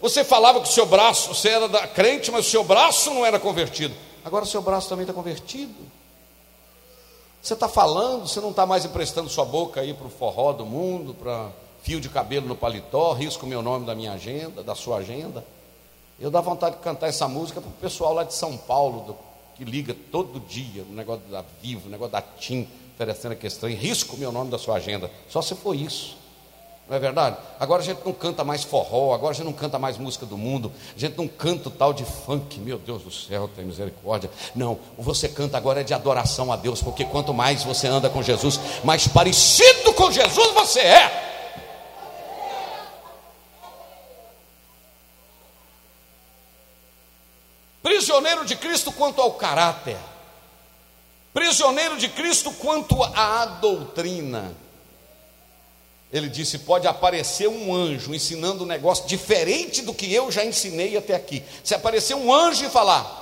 Você falava que o seu braço, você era da crente, mas o seu braço não era convertido. Agora o seu braço também está convertido. Você está falando, você não está mais emprestando sua boca aí para o forró do mundo, para fio de cabelo no paletó, risco meu nome da minha agenda, da sua agenda. Eu dá vontade de cantar essa música para o pessoal lá de São Paulo, do, que liga todo dia, o negócio da Vivo, o negócio da TIM, oferecendo aqui estranho, risco meu nome da sua agenda. Só se for isso. Não é verdade? Agora a gente não canta mais forró, agora a gente não canta mais música do mundo, a gente não canta o tal de funk, meu Deus do céu, tem misericórdia. Não, você canta agora é de adoração a Deus, porque quanto mais você anda com Jesus, mais parecido com Jesus você é. Prisioneiro de Cristo quanto ao caráter, prisioneiro de Cristo quanto à doutrina. Ele disse: pode aparecer um anjo ensinando um negócio diferente do que eu já ensinei até aqui. Se aparecer um anjo e falar,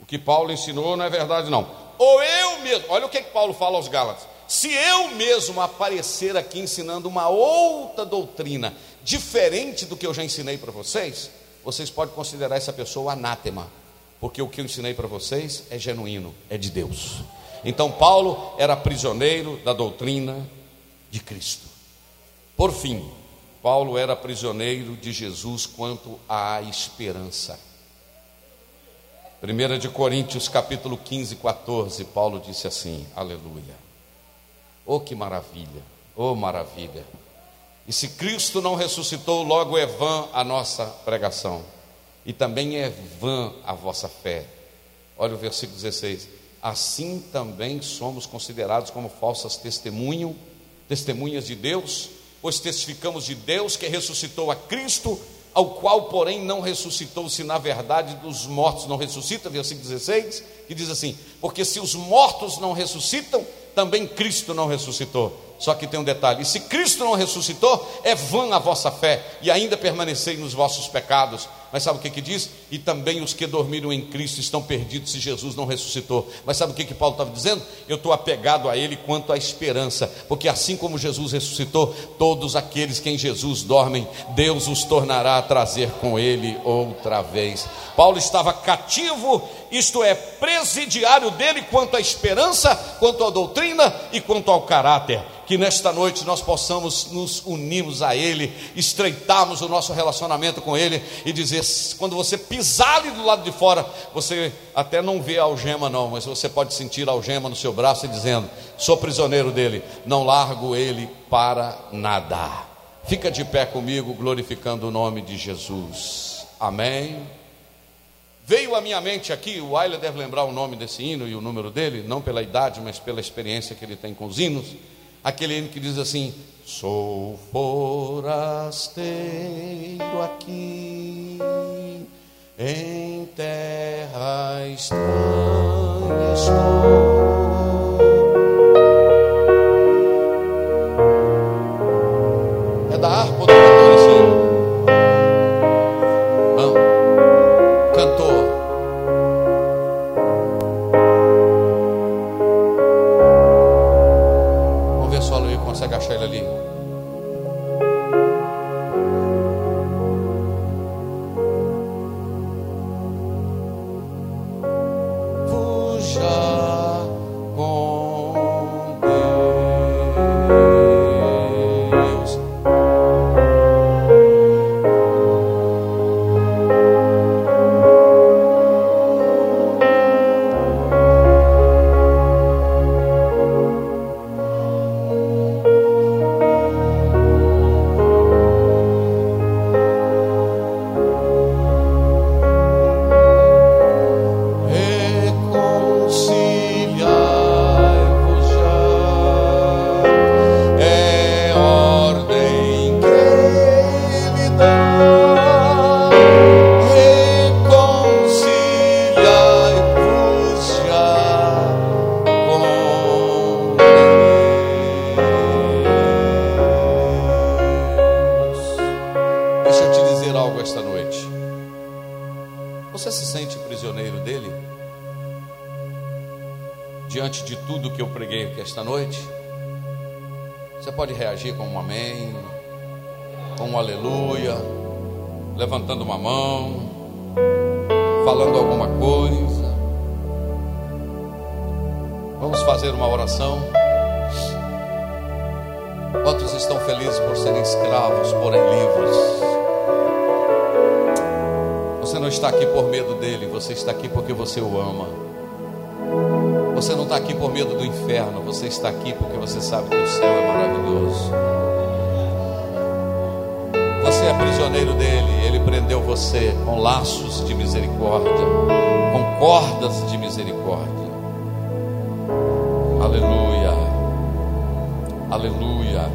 o que Paulo ensinou não é verdade, não. Ou eu mesmo, olha o que, que Paulo fala aos Gálatas: se eu mesmo aparecer aqui ensinando uma outra doutrina diferente do que eu já ensinei para vocês, vocês podem considerar essa pessoa anátema, porque o que eu ensinei para vocês é genuíno, é de Deus. Então, Paulo era prisioneiro da doutrina de Cristo. Por fim, Paulo era prisioneiro de Jesus quanto à esperança. 1 de Coríntios capítulo 15, 14, Paulo disse assim, aleluia. Oh que maravilha, oh maravilha. E se Cristo não ressuscitou, logo é vã a nossa pregação, e também é vã a vossa fé. Olha o versículo 16. Assim também somos considerados como falsas testemunhas testemunhas de Deus, pois testificamos de Deus que ressuscitou a Cristo, ao qual, porém, não ressuscitou, se na verdade dos mortos não ressuscita, versículo 16, que diz assim: Porque se os mortos não ressuscitam, também Cristo não ressuscitou. Só que tem um detalhe: e se Cristo não ressuscitou, é vã a vossa fé, e ainda permanecei nos vossos pecados. Mas sabe o que, que diz? E também os que dormiram em Cristo estão perdidos se Jesus não ressuscitou. Mas sabe o que, que Paulo estava dizendo? Eu estou apegado a Ele quanto à esperança, porque assim como Jesus ressuscitou, todos aqueles que em Jesus dormem, Deus os tornará a trazer com Ele outra vez. Paulo estava cativo, isto é, presidiário dele quanto à esperança, quanto à doutrina e quanto ao caráter que nesta noite nós possamos nos unirmos a Ele, estreitarmos o nosso relacionamento com Ele e dizer: quando você pisar ali do lado de fora, você até não vê a algema, não, mas você pode sentir a algema no seu braço e dizendo: sou prisioneiro dele, não largo ele para nada. Fica de pé comigo, glorificando o nome de Jesus. Amém. Veio à minha mente aqui, o Ayla deve lembrar o nome desse hino e o número dele, não pela idade, mas pela experiência que ele tem com os hinos aquele hino que diz assim: Sou forasteiro aqui em terra estranha estou. É da harpa porque você o ama. Você não está aqui por medo do inferno, você está aqui porque você sabe que o céu é maravilhoso. Você é prisioneiro dele, ele prendeu você com laços de misericórdia, com cordas de misericórdia. Aleluia, aleluia.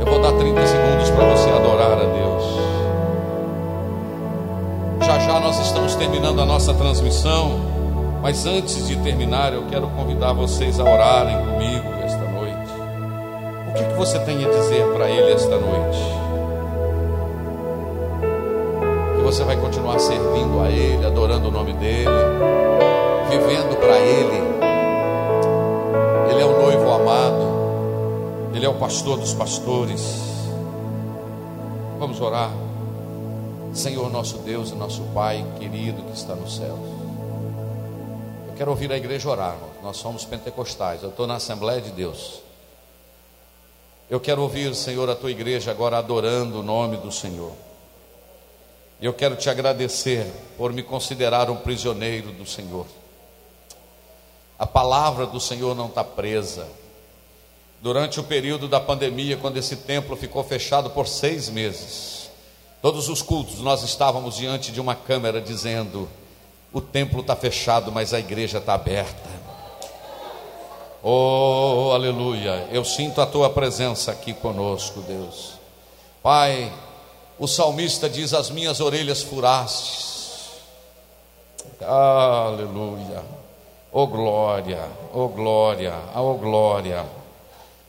Eu vou dar 30 segundos para você adorar a Deus. Nós estamos terminando a nossa transmissão, mas antes de terminar, eu quero convidar vocês a orarem comigo esta noite. O que, que você tem a dizer para Ele esta noite? você vai continuar servindo a Ele, adorando o nome dEle, vivendo para Ele. Ele é o noivo amado, Ele é o pastor dos pastores. Vamos orar. Senhor nosso Deus e nosso Pai querido que está no céu. Eu quero ouvir a igreja orar. Nós somos pentecostais. Eu estou na Assembleia de Deus. Eu quero ouvir, Senhor, a tua igreja agora adorando o nome do Senhor. Eu quero te agradecer por me considerar um prisioneiro do Senhor. A palavra do Senhor não está presa. Durante o período da pandemia, quando esse templo ficou fechado por seis meses, todos os cultos nós estávamos diante de uma câmera dizendo: o templo está fechado, mas a igreja está aberta. Oh, aleluia! Eu sinto a tua presença aqui conosco, Deus. Pai, o salmista diz: As minhas orelhas furastes. Aleluia. Oh glória, oh glória, oh glória.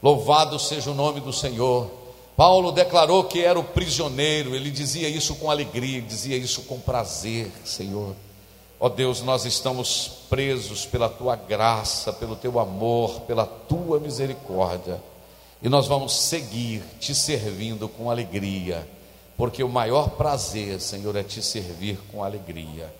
Louvado seja o nome do Senhor. Paulo declarou que era o prisioneiro, ele dizia isso com alegria, dizia isso com prazer, Senhor. Ó oh Deus, nós estamos presos pela tua graça, pelo teu amor, pela tua misericórdia, e nós vamos seguir te servindo com alegria porque o maior prazer, Senhor, é te servir com alegria.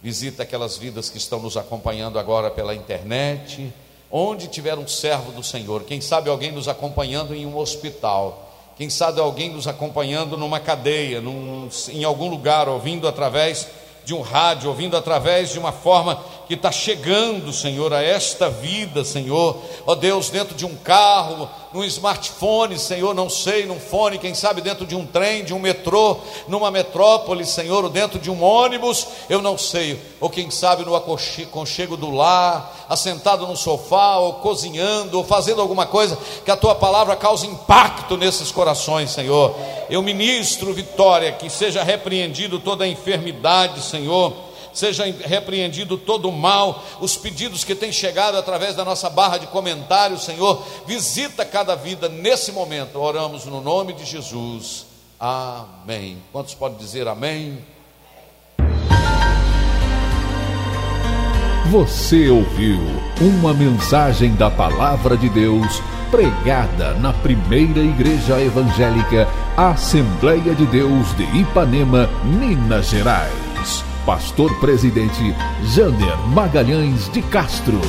Visita aquelas vidas que estão nos acompanhando agora pela internet, onde tiver um servo do Senhor, quem sabe alguém nos acompanhando em um hospital, quem sabe alguém nos acompanhando numa cadeia, num, em algum lugar, ouvindo através de um rádio, ouvindo através de uma forma que está chegando, Senhor, a esta vida, Senhor, ó Deus, dentro de um carro, num smartphone, Senhor, não sei, num fone, quem sabe dentro de um trem, de um metrô, numa metrópole, Senhor, ou dentro de um ônibus, eu não sei, ou quem sabe no aconchego do lar, assentado no sofá, ou cozinhando, ou fazendo alguma coisa, que a tua palavra cause impacto nesses corações, Senhor. Eu ministro vitória, que seja repreendido toda a enfermidade, Senhor seja repreendido todo o mal, os pedidos que têm chegado através da nossa barra de comentários, Senhor, visita cada vida nesse momento. Oramos no nome de Jesus. Amém. Quantos podem dizer amém? Você ouviu uma mensagem da Palavra de Deus pregada na primeira igreja evangélica Assembleia de Deus de Ipanema, Minas Gerais pastor presidente Jander Magalhães de Castro.